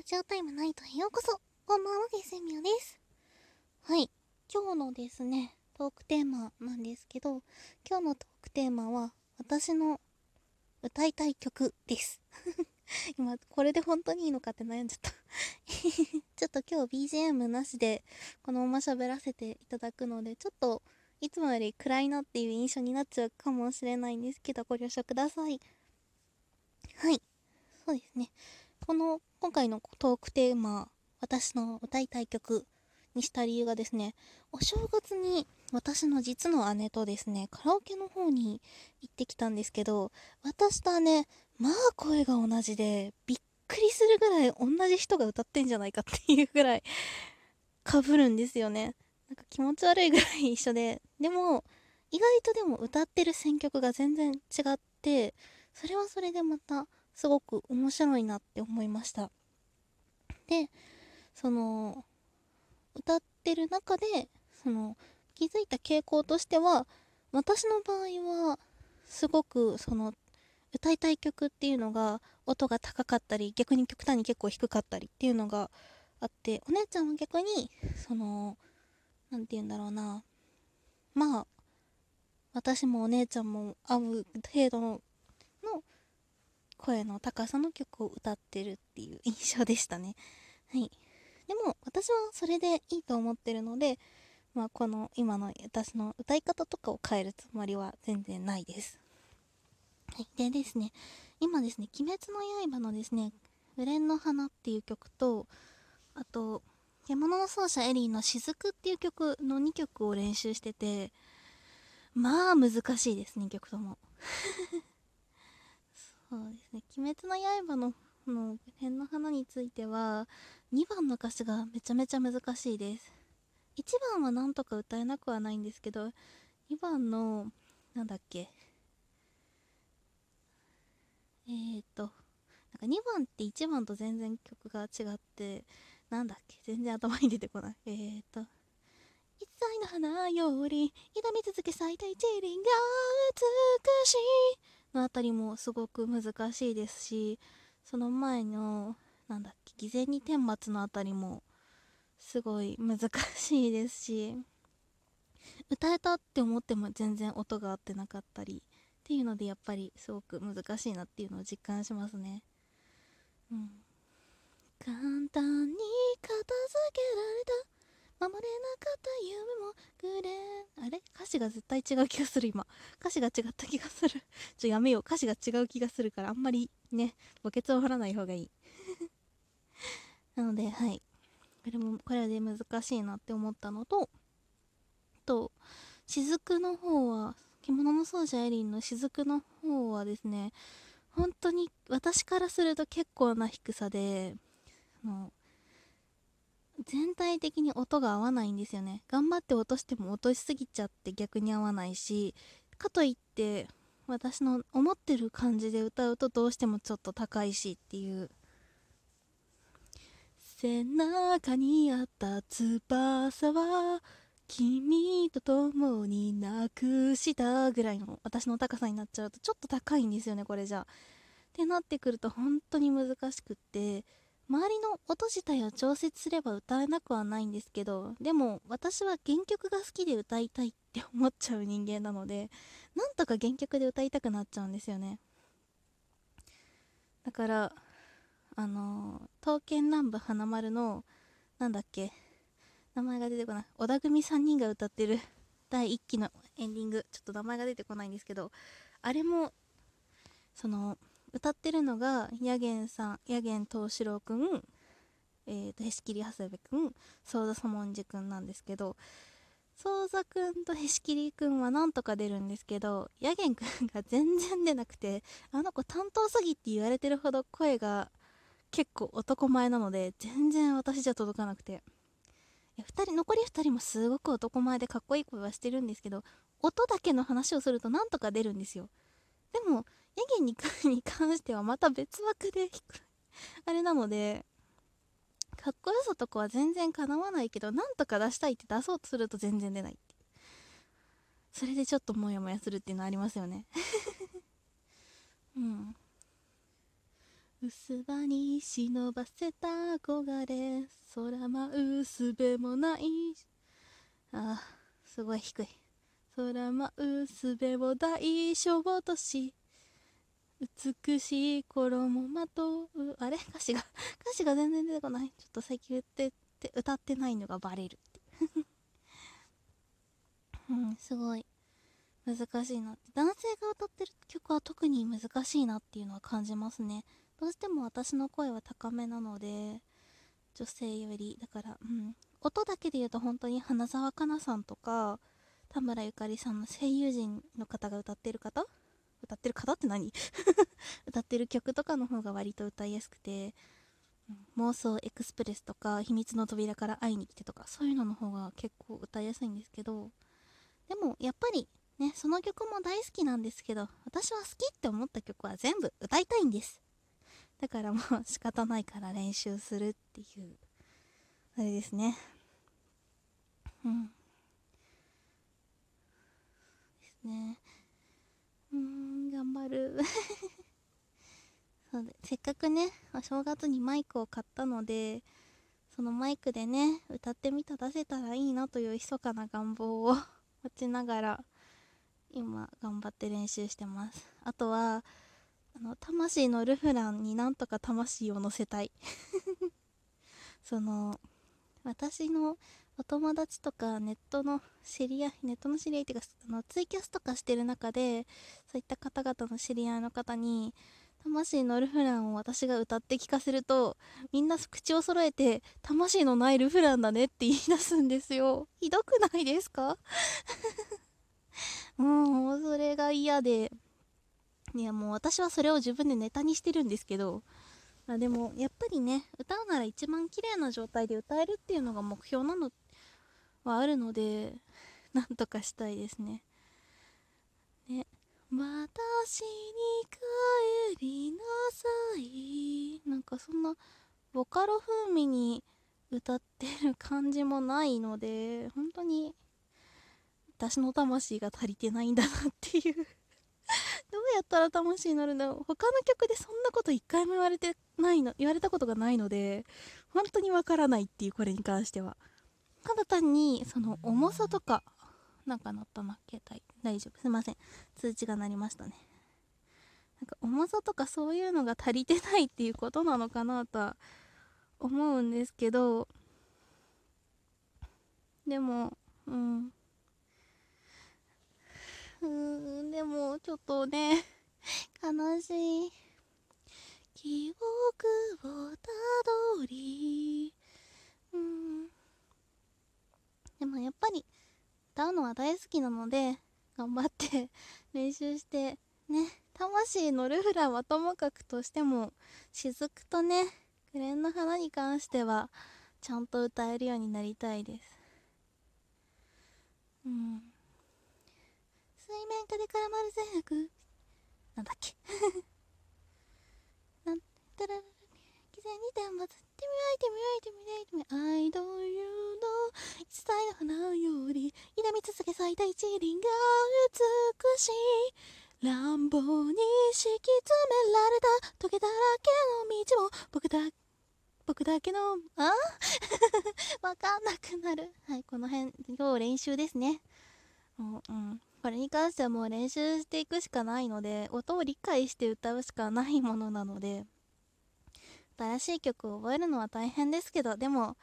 ラジオタイムナイトへようこそこんばんは、ゲセミオです。はい。今日のですね、トークテーマなんですけど、今日のトークテーマは、私の歌いたい曲です。今、これで本当にいいのかって悩んじゃった ちょっと今日 BGM なしで、このまま喋らせていただくので、ちょっと、いつもより暗いなっていう印象になっちゃうかもしれないんですけど、ご了承ください。はい。そうですね。この今回のトークテーマ私の歌いたい曲にした理由がですねお正月に私の実の姉とですねカラオケの方に行ってきたんですけど私と姉まあ声が同じでびっくりするぐらい同じ人が歌ってんじゃないかっていうぐらいかぶるんですよね。なんか気持ち悪いぐらい一緒ででも意外とでも歌ってる選曲が全然違ってそれはそれでまたすごく面白いなって思いました。でその歌ってる中でその気づいた傾向としては私の場合はすごくその歌いたい曲っていうのが音が高かったり逆に極端に結構低かったりっていうのがあってお姉ちゃんは逆にその何て言うんだろうな。まあ私もお姉ちゃんも合う程度の声の高さの曲を歌ってるっていう印象でしたね。はい。でも私はそれでいいと思ってるので、まあ、この今の私の歌い方とかを変えるつもりは全然ないです。はい。でですね、今ですね、鬼滅の刃のですね、紅の花っていう曲と、あと、獣の奏者エリーの雫っていう曲の2曲を練習してて、まあ難しいです、2曲とも。そうですね「鬼滅の刃の」の「辺の花」については2番の歌詞がめちゃめちゃ難しいです。1番はなんとか歌えなくはないんですけど2番のなんだっけ。えーとなんか2番って1番と全然曲が違ってなんだっけ。全然頭に出てこない。えーと一切の花より痛み続け咲いた一輪が美しい。のあたりもすごく難しいですしその前のなんだっけ偽善に天末のあたりもすごい難しいですし歌えたって思っても全然音が合ってなかったりっていうのでやっぱりすごく難しいなっていうのを実感しますね。うん。簡単に片付けられた守れなかった夢もグレーあれ？歌詞が絶対違う気がする今。歌詞が違った気がする。ちょやめよう。歌詞が違う気がするからあんまりね墓穴を掘らない方がいい。なのではい。これもこれで難しいなって思ったのとと雫の方は獣の奏者エリンの雫の方はですね本当に私からすると結構な低さであの全体的に音が合わないんですよね。頑張って落としても落としすぎちゃって逆に合わないしかといって私の思ってる感じで歌うとどうしてもちょっと高いしっていう。背中にあった翼は君と共になくしたぐらいの私の高さになっちゃうとちょっと高いんですよねこれじゃ。ってなってくると本当に難しくって周りの音自体を調節すれば歌えなくはないんですけどでも私は原曲が好きで歌いたいって思っちゃう人間なのでなんとか原曲で歌いたくなっちゃうんですよね。だからあの刀剣乱舞花丸のなんだっけ名前が出てこない。小田組3人が歌ってる第1期のエンディング。ちょっと名前が出てこないんですけどあれもその歌ってるのがヤゲンさんヤゲン藤四郎くんえーと、へしきり長谷部くんソーダサモンジくんなんですけどソーザくんとへしきりくんはなんとか出るんですけどヤゲンくんが全然出なくてあの子担当詐欺って言われてるほど声が結構男前なので全然私じゃ届かなくて。2人残り2人もすごく男前でかっこいい声はしてるんですけど音だけの話をするとなんとか出るんですよ。でもヤゲにに関してはまた別枠であれなのでかっこよさとかは全然かなわないけどなんとか出したいって出そうとすると全然出ないってそれでちょっとモヤモヤするっていうのありますよね。うん。薄葉に忍ばせた憧れ空舞うすべもない。あすごい低い。空舞うすべを大小とし美しい衣まとうあれ？歌詞が歌詞が全然出てこない。ちょっと最近言ってって歌ってないのがバレるってう。んすごい難しいなって。男性が歌ってる曲は特に難しいなっていうのは感じますね。どうしても私の声は高めなので女性よりだからうん。音だけで言うと本当に花澤香菜さんとか田村ゆかりさんの声優陣の方が歌ってる方歌ってる方って何？歌ってる曲とかの方が割と歌いやすくて、うん、妄想エクスプレスとか秘密の扉から会いに来てとかそういうのの方が結構歌いやすいんですけどでもやっぱりねその曲も大好きなんですけど私は好きって思った曲は全部歌いたいんです。だからもう仕方ないから練習するっていうあれですね。うん。ですね。うん頑張る。そうでせっかくねお正月にマイクを買ったのでそのマイクでね歌ってみた出せたらいいなという密かな願望を 持ちながら今頑張って練習してます。あとはあの魂のルフランになんとか魂を乗せたい。その私のお友達とかネットの知り合いネットの知り合いっていうかあのツイキャスとかしてる中でそういった方々の知り合いの方に魂のルフランを私が歌って聞かせるとみんな口を揃えて魂のないルフランだねって言い出すんですよ。ひどくないですか？もうそれが嫌で。いやもう私はそれを自分でネタにしてるんですけどあでもやっぱりね歌うなら一番綺麗な状態で歌えるっていうのが目標なのはあるので なんとかしたいですね。ね私に帰りなさいなんかそんなボカロ風味に歌ってる感じもないので本当に私の魂が足りてないんだなっていう。どうやったら魂になるんだろう。他の曲でそんなこと一回も言われてないの言われたことがないので本当にわからないっていうこれに関しては。ただ単にその重さとかなんか鳴ったな携帯大丈夫。すいません。通知が鳴りましたね。なんか重さとかそういうのが足りてないっていうことなのかなとは思うんですけどでもうん。うんでもちょっとね悲しい記憶をたどりうんでもやっぱり歌うのは大好きなので頑張って 練習してね魂のルフランはともかくとしても雫とね紅蓮の花に関してはちゃんと歌えるようになりたいです。うん。水面下で絡まる全悪なんだっけ？なんたら偽善に天罰てみあいてみあいてみあいてみあいどいうの一切の花より痛み続け咲いた一輪が美しい。乱暴に敷き詰められたトゲだらけの道を僕だ僕だけのあ？わかんなくなる。はいこの辺。今日練習ですね。うんうん。これに関してはもう練習していくしかないので音を理解して歌うしかないものなので。新しい曲を覚えるのは大変ですけどでも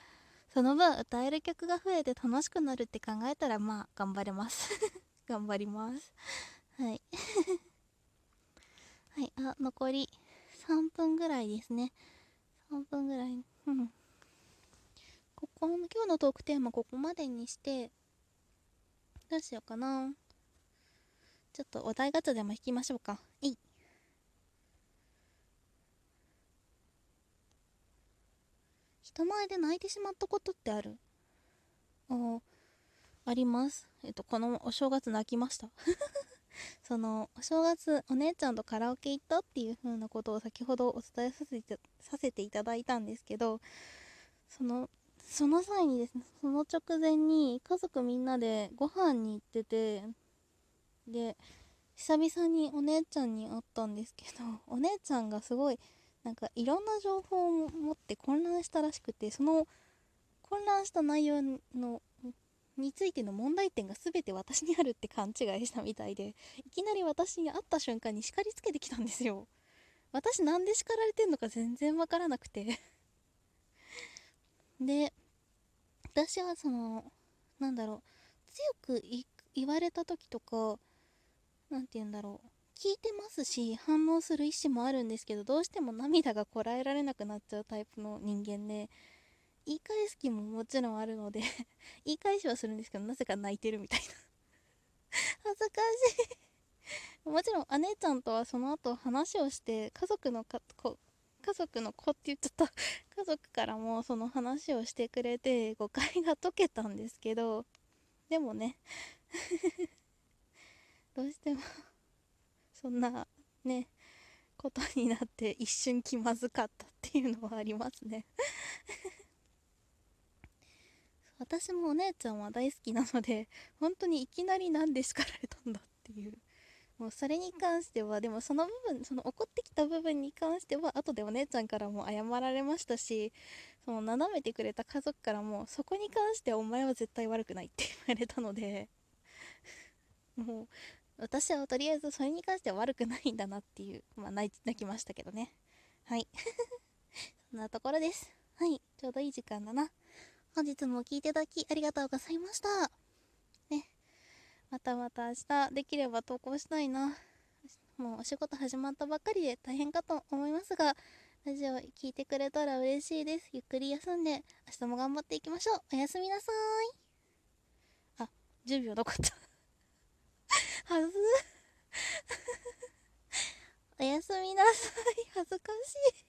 その分歌える曲が増えて楽しくなるって考えたらまあ頑張れます。頑張ります。はい。はいあ残り3分ぐらいですね。3分ぐらい。うん。ここ今日のトークテーマここまでにしてどうしようかな。ちょっとお題ガチャでも引きましょうか。えい。人前で泣いてしまったことってある？ああります。えっと、このお正月泣きました。その、お正月、お姉ちゃんとカラオケ行ったっていう風なことを先ほどお伝えさせてさせていただいたんですけど、その、その際にですね、その直前に家族みんなでご飯に行ってて、で久々にお姉ちゃんに会ったんですけどお姉ちゃんがすごいなんかいろんな情報を持って混乱したらしくてその混乱した内容のについての問題点が全て私にあるって勘違いしたみたいでいきなり私に会った瞬間に叱りつけてきたんですよ。私なんで叱られてんのか全然わからなくて。で私はそのなんだろう強く言われた時とか何て言うんだろう。聞いてますし反応する意思もあるんですけどどうしても涙がこらえられなくなっちゃうタイプの人間で言い返す気ももちろんあるので 言い返しはするんですけどなぜか泣いてるみたいな。恥ずかしい。もちろん姉ちゃんとはその後話をして家族のかこ家族の子って言っちゃった。家族からもその話をしてくれて誤解が解けたんですけどでもねどうしてもそんなねことになって一瞬気まずかったっていうのはありますね。私もお姉ちゃんは大好きなので本当にいきなり何で叱られたんだっていう。もうそれに関してはでもその部分その怒ってきた部分に関しては後でお姉ちゃんからも謝られましたしその斜めてくれた家族からもそこに関してはお前は絶対悪くないって言われたのでもう 私はとりあえずそれに関しては悪くないんだなっていう、まあ泣きましたけどね。はい。そんなところです。はい。ちょうどいい時間だな。本日も聴いていただきありがとうございました。ね。またまた明日できれば投稿したいな。もうお仕事始まったばっかりで大変かと思いますが、ラジオ聴いてくれたら嬉しいです。ゆっくり休んで、明日も頑張っていきましょう。おやすみなさーい。あ、10秒残った。はず おやすみなさい。恥ずかしい。